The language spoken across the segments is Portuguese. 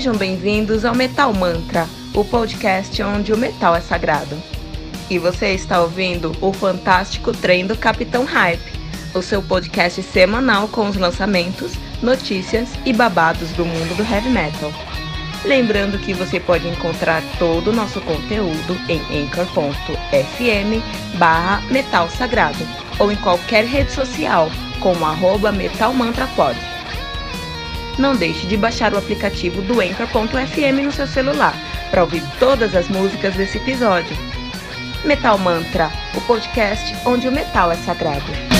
Sejam bem-vindos ao Metal Mantra, o podcast onde o metal é sagrado. E você está ouvindo o fantástico trem do Capitão Hype, o seu podcast semanal com os lançamentos, notícias e babados do mundo do heavy metal. Lembrando que você pode encontrar todo o nosso conteúdo em anchor.fm barra metal sagrado ou em qualquer rede social como arroba metalmantrapod. Não deixe de baixar o aplicativo do Anchor.fm no seu celular para ouvir todas as músicas desse episódio. Metal Mantra, o podcast onde o metal é sagrado.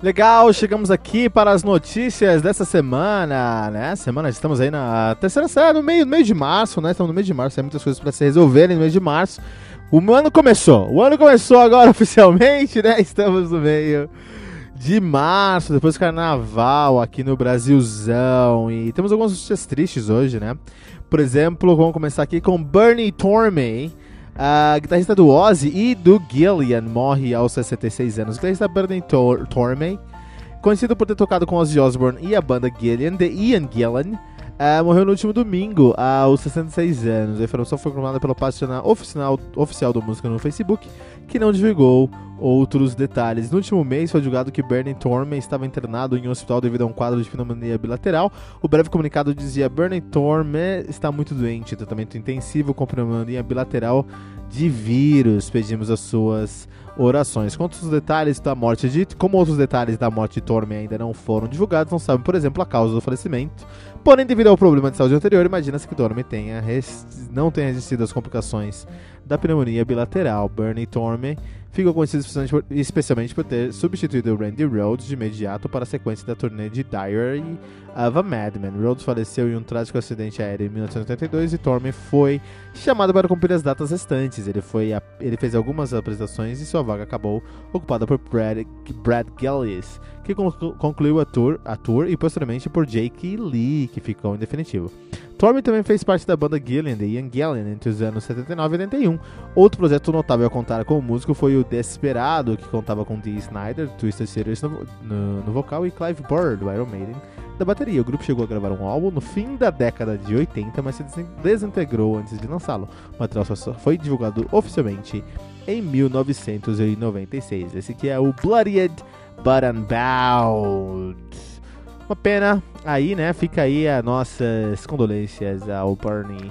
Legal, chegamos aqui para as notícias dessa semana, né? Semana, estamos aí na terceira série, no meio, no meio de março, né? Estamos no meio de março, tem muitas coisas para se resolverem no mês de março. O ano começou, o ano começou agora oficialmente, né? Estamos no meio de março, depois do carnaval aqui no Brasilzão. E temos algumas notícias tristes hoje, né? Por exemplo, vamos começar aqui com Bernie Tormey. A guitarrista do Ozzy e do Gillian morre aos 66 anos. O guitarrista Bernie Tor Tormey, conhecido por ter tocado com Ozzy Osbourne e a banda Gillian, The Ian Gillan, uh, morreu no último domingo aos 66 anos. A informação foi confirmada pela página oficial, oficial do música no Facebook, que não divulgou outros detalhes. No último mês foi julgado que Bernie Tormey estava internado em um hospital devido a um quadro de pneumonia bilateral. O breve comunicado dizia: Bernie Tormey está muito doente, tratamento intensivo com pneumonia bilateral de vírus. Pedimos as suas orações. Quanto aos detalhes da morte de. Como outros detalhes da morte de Tormey ainda não foram divulgados, não sabem, por exemplo, a causa do falecimento. Porém, devido ao problema de saúde anterior, imagina-se que Tormey tenha não tenha resistido às complicações da pneumonia bilateral. Bernie Tormey ficou conhecido especialmente por ter substituído Randy Rhodes de imediato para a sequência da turnê de Diary of a Madman. Rhodes faleceu em um trágico acidente aéreo em 1982 e Tormey foi chamado para cumprir as datas restantes. Ele, foi a, ele fez algumas apresentações e sua vaga acabou ocupada por Brad, Brad Gillies, que concluiu a tour, a tour e posteriormente por Jake Lee, que ficou em definitivo. Tormey também fez parte da banda Gillian, The Young Gillian, entre os anos 79 e 81. Outro projeto notável a contar com o músico foi o Desperado, que contava com Dee Snyder, Twisted Sister no, no, no, vocal, e Clive Burr, do Iron Maiden, da bateria. O grupo chegou a gravar um álbum no fim da década de 80, mas se desintegrou antes de lançá-lo. O material só foi divulgado oficialmente em 1996. Esse aqui é o Bloodied But Unbound. Uma pena, aí, né? Fica aí as nossas condolências ao Bernie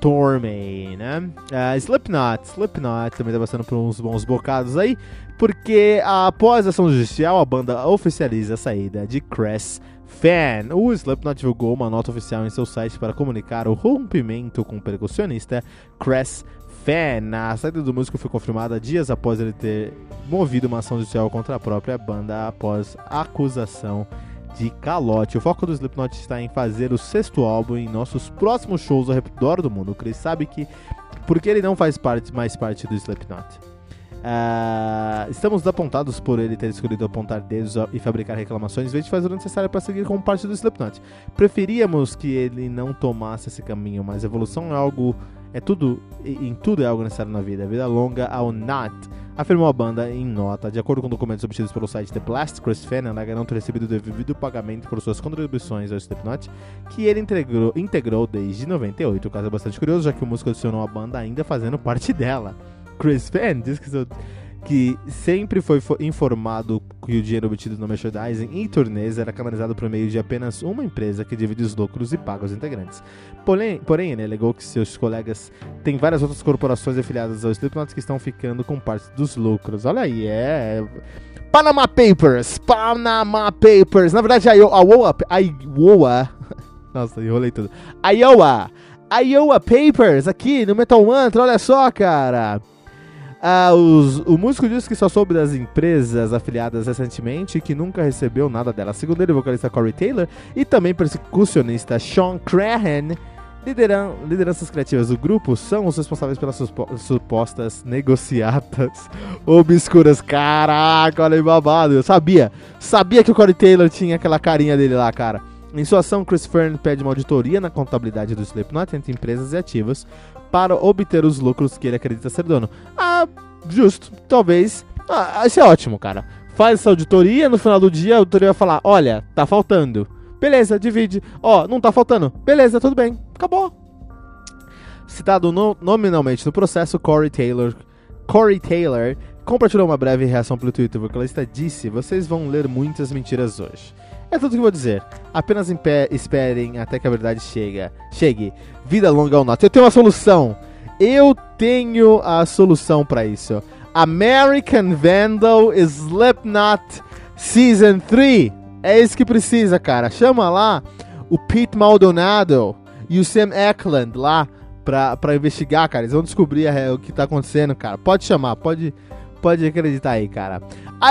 Tormey, né? Uh, Slipknot, Slipknot também tá passando por uns bons bocados aí, porque após a ação judicial, a banda oficializa a saída de Chris Fan. O Slipknot divulgou uma nota oficial em seu site para comunicar o rompimento com o percussionista Chris Fan. A saída do músico foi confirmada dias após ele ter movido uma ação judicial contra a própria banda após acusação calote. O foco do Slipknot está em fazer o sexto álbum em nossos próximos shows ao redor do mundo. O Chris sabe que porque ele não faz parte, mais parte do Slipknot. Uh, estamos apontados por ele ter escolhido apontar dedos e fabricar reclamações em vez de fazer o necessário para seguir como parte do Slipknot. Preferíamos que ele não tomasse esse caminho, mas evolução é algo. É tudo. Em tudo é algo necessário na vida. A vida longa ao not afirmou a banda em nota. De acordo com documentos obtidos pelo site The Blast, Chris Fan alega não ter recebido o devido pagamento por suas contribuições ao Slipknot, que ele integrou, integrou desde 98. O caso é bastante curioso, já que o músico adicionou a banda ainda fazendo parte dela. Chris Fan diz que seu que sempre foi informado que o dinheiro obtido no merchandising e turnês era canalizado por meio de apenas uma empresa que divide os lucros e paga os integrantes. Porém, porém ele alegou que seus colegas têm várias outras corporações afiliadas ao Slipknot que estão ficando com parte dos lucros. Olha aí, é... Panama Papers! Panama Papers! Na verdade, a Iowa... A Iowa... Nossa, enrolei tudo. Iowa! Iowa Papers, aqui no Metal Mantra, olha só, cara! Ah, os, o músico disse que só soube das empresas afiliadas recentemente e que nunca recebeu nada dela. Segundo ele, o vocalista Corey Taylor e também percussionista Sean Crahan, lideran lideranças criativas do grupo, são os responsáveis pelas supostas negociatas obscuras. Caraca, olha aí babado. Eu sabia, sabia que o Corey Taylor tinha aquela carinha dele lá, cara. Em sua ação, Chris Fern pede uma auditoria na contabilidade do Slipknot entre empresas e ativos para obter os lucros que ele acredita ser dono. Ah, justo. Talvez. Ah, isso é ótimo, cara. Faz essa auditoria, no final do dia a auditoria vai falar: olha, tá faltando. Beleza, divide. Ó, oh, não tá faltando. Beleza, tudo bem. Acabou. Citado no, nominalmente no processo, Corey Taylor. Corey Taylor compartilhou uma breve reação pelo Twitter. O vocalista disse: Vocês vão ler muitas mentiras hoje. É tudo que eu vou dizer. Apenas esperem até que a verdade chega. chegue. Vida longa ao norte. Eu tenho uma solução. Eu tenho a solução para isso. American Vandal Slipknot Season 3. É isso que precisa, cara. Chama lá o Pete Maldonado e o Sam Eklund lá pra, pra investigar, cara. Eles vão descobrir o que tá acontecendo, cara. Pode chamar, pode, pode acreditar aí, cara.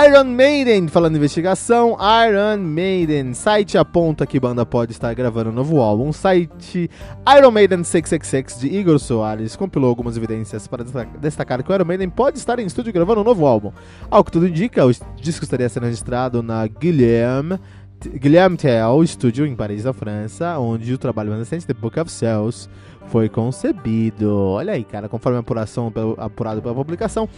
Iron Maiden, falando investigação, Iron Maiden, site aponta que banda pode estar gravando um novo álbum. Site Iron Maiden 666 de Igor Soares compilou algumas evidências para destacar que o Iron Maiden pode estar em estúdio gravando um novo álbum. Ao que tudo indica, o disco estaria sendo registrado na Guilherme Guilherme Tell Studio em Paris, na França, onde o trabalho mais recente, The Book of Cells, foi concebido. Olha aí, cara, conforme apuração apurado pela publicação,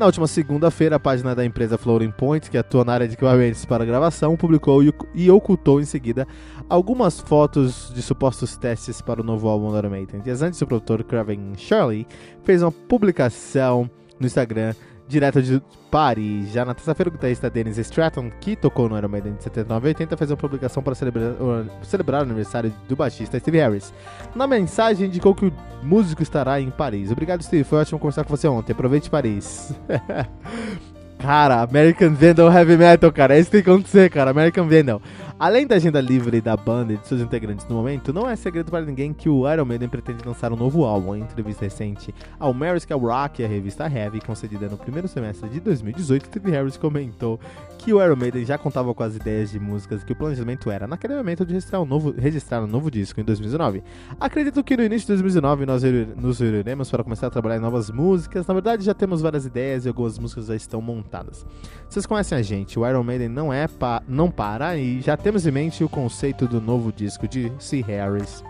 na última segunda-feira, a página da empresa Floating Point, que atua na área de equipamentos para gravação, publicou e ocultou em seguida algumas fotos de supostos testes para o novo álbum da Maiden. Dias antes, o produtor Craven Shirley fez uma publicação no Instagram direto de Paris. Já na terça-feira, o guitarrista Dennis Stratton, que tocou no Iron Maiden de 79 e 80, fez uma publicação para celebrar, celebrar o aniversário do baixista Steve Harris. Na mensagem, indicou que o músico estará em Paris. Obrigado, Steve. Foi ótimo conversar com você ontem. Aproveite Paris. Cara, American Vandal Heavy Metal, cara. É isso que tem que acontecer, cara. American Vandal. Além da agenda livre da banda e de seus integrantes no momento, não é segredo para ninguém que o Iron Maiden pretende lançar um novo álbum. Em entrevista recente ao American Rock a revista Heavy, concedida no primeiro semestre de 2018, Steve Harris comentou que o Iron Maiden já contava com as ideias de músicas que o planejamento era, naquele momento, de registrar um novo, registrar um novo disco em 2019. Acredito que no início de 2019 nós nos reuniremos para começar a trabalhar em novas músicas. Na verdade, já temos várias ideias e algumas músicas já estão montadas. Vocês conhecem a gente, o Iron Maiden não é pa não para e já temos em mente o conceito do novo disco de C. Harris.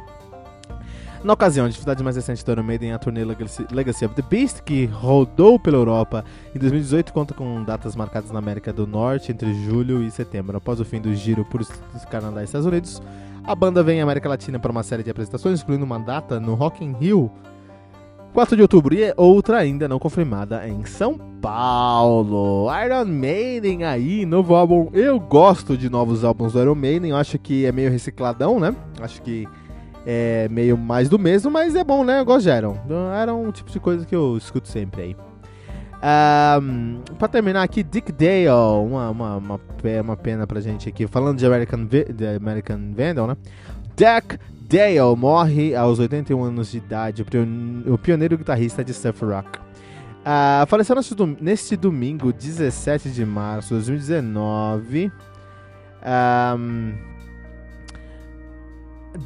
Na ocasião, a dificuldade mais recente do Iron Maiden é a turnê Legacy of the Beast, que rodou pela Europa em 2018 conta com datas marcadas na América do Norte entre julho e setembro. Após o fim do giro por Canadá e Estados Unidos, a banda vem à América Latina para uma série de apresentações, incluindo uma data no Rock in Rio 4 de outubro e outra ainda não confirmada em São Paulo. Iron Maiden aí, novo álbum. Eu gosto de novos álbuns do Iron Maiden, eu acho que é meio recicladão, né? Acho que é meio mais do mesmo, mas é bom, né? Eu gosto de Iron. Era um tipo de coisa que eu escuto sempre aí. Um, pra terminar aqui, Dick Dale, uma, uma, uma, uma pena pra gente aqui, falando de American, de American Vandal, né? Dick Dale morre aos 81 anos de idade, o pioneiro guitarrista de surf rock. Uh, faleceu neste domingo, 17 de março de 2019. Um,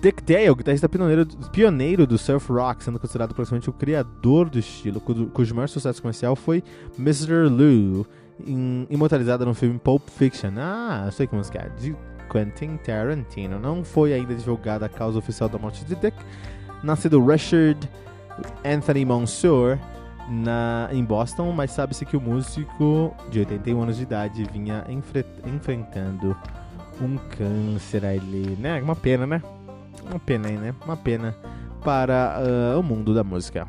Dick Dale, guitarrista pioneiro, pioneiro do surf rock, sendo considerado praticamente o criador do estilo, cujo maior sucesso comercial foi Mr. Lou, imortalizada no filme Pulp Fiction. Ah, eu sei que música é. Quentin Tarantino. Não foi ainda divulgada a causa oficial da morte de Dick, nascido Richard Anthony Monsoor na, em Boston, mas sabe-se que o músico de 81 anos de idade vinha enfre enfrentando um câncer ali, né? Uma pena, né? Uma pena aí, né? Uma pena para uh, o mundo da música.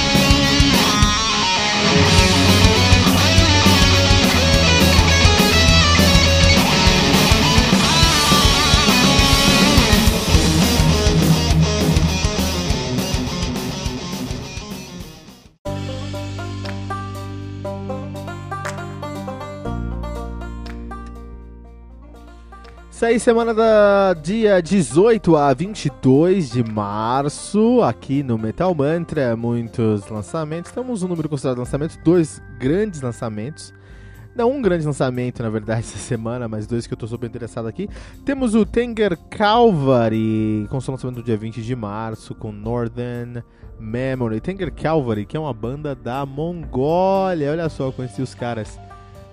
Aí, semana da dia 18 a 22 de março, aqui no Metal Mantra, muitos lançamentos. Temos um número considerado de lançamentos, dois grandes lançamentos. Não um grande lançamento, na verdade, essa semana, mas dois que eu tô super interessado aqui. Temos o Tenger Calvary, com seu lançamento no dia 20 de março, com Northern Memory. Tenger Calvary, que é uma banda da Mongólia. Olha só, eu conheci os caras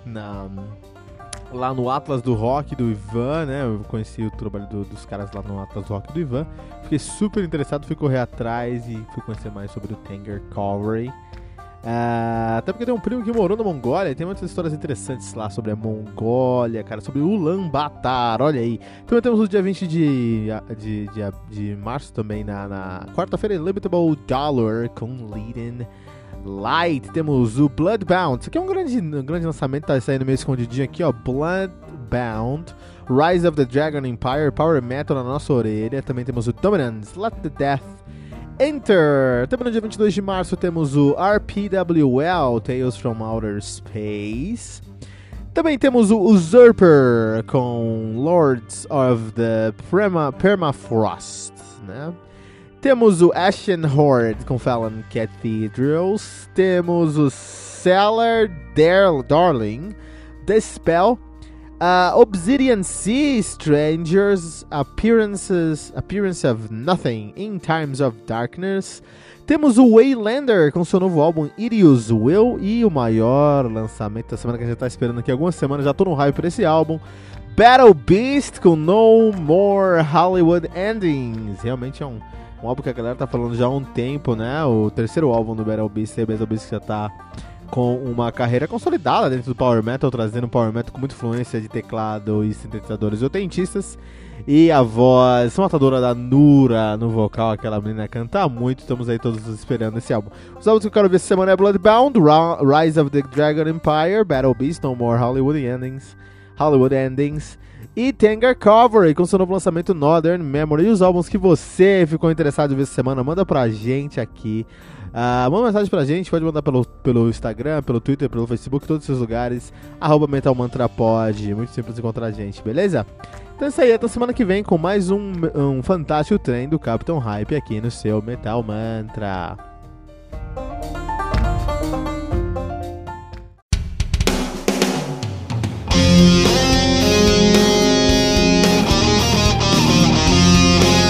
na lá no Atlas do Rock do Ivan, né? Eu conheci o trabalho do, dos caras lá no Atlas do Rock do Ivan. Fiquei super interessado, fui correr atrás e fui conhecer mais sobre o Tanger Calvary. Uh, até porque tem um primo que morou na Mongólia, tem muitas histórias interessantes lá sobre a Mongólia, cara, sobre Ulaanbaatar, olha aí. Também temos o dia 20 de, de, de, de março também, na, na quarta-feira, Illimitable Dollar com Leading Light, temos o Bloodbound. Isso aqui é um grande, um grande lançamento, tá saindo meio escondidinho aqui, ó. Bloodbound, Rise of the Dragon Empire, Power Metal na nossa orelha. Também temos o Dominance, Let the Death Enter. Também no dia 22 de março temos o RPWL, Tales from Outer Space. Também temos o Usurper com Lords of the Perma Permafrost, né? Temos o Ashen Horde com Fallon Cathedrals. Temos o Cellar Darling, The Spell, uh, Obsidian Sea Strangers, Appearances, Appearance of Nothing in Times of Darkness. Temos o Waylander com seu novo álbum Irius Will e o maior lançamento da semana que a gente está esperando aqui algumas semanas. Já estou no hype por esse álbum. Battle Beast com No More Hollywood Endings. Realmente é um um álbum que a galera tá falando já há um tempo, né? O terceiro álbum do Battle Beast, o Battle Beast já tá com uma carreira consolidada dentro do Power Metal, trazendo Power Metal com muita influência de teclado e sintetizadores oitentistas. E a voz matadora da Nura no vocal, aquela menina canta muito, estamos aí todos esperando esse álbum. Os álbuns que eu quero ver essa semana é Bloodbound, Rise of the Dragon Empire, Battle Beast, No More Hollywood Endings, Hollywood Endings e Tanger Cover com seu novo lançamento Northern Memory. E os álbuns que você ficou interessado em ver essa semana, manda pra gente aqui. Uh, manda mensagem pra gente, pode mandar pelo, pelo Instagram, pelo Twitter, pelo Facebook, todos esses lugares. Arroba Metal Mantra Pod. Muito simples encontrar a gente, beleza? Então é isso aí, até semana que vem com mais um, um fantástico trem do Capitão Hype aqui no seu Metal Mantra.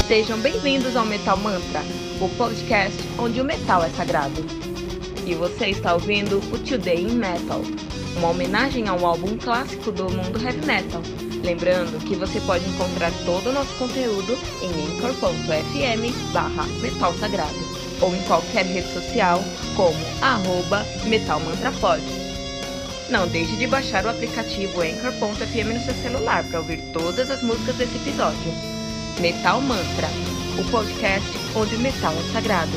Sejam bem-vindos ao Metal Mantra, o podcast onde o metal é sagrado. E você está ouvindo o Today in Metal, uma homenagem ao álbum clássico do mundo heavy metal. Lembrando que você pode encontrar todo o nosso conteúdo em anchor.fm barra metal sagrado ou em qualquer rede social como arroba metalmantrapod. Não deixe de baixar o aplicativo Anchor.fm no seu celular para ouvir todas as músicas desse episódio. Metal Mantra, o podcast onde o metal é sagrado.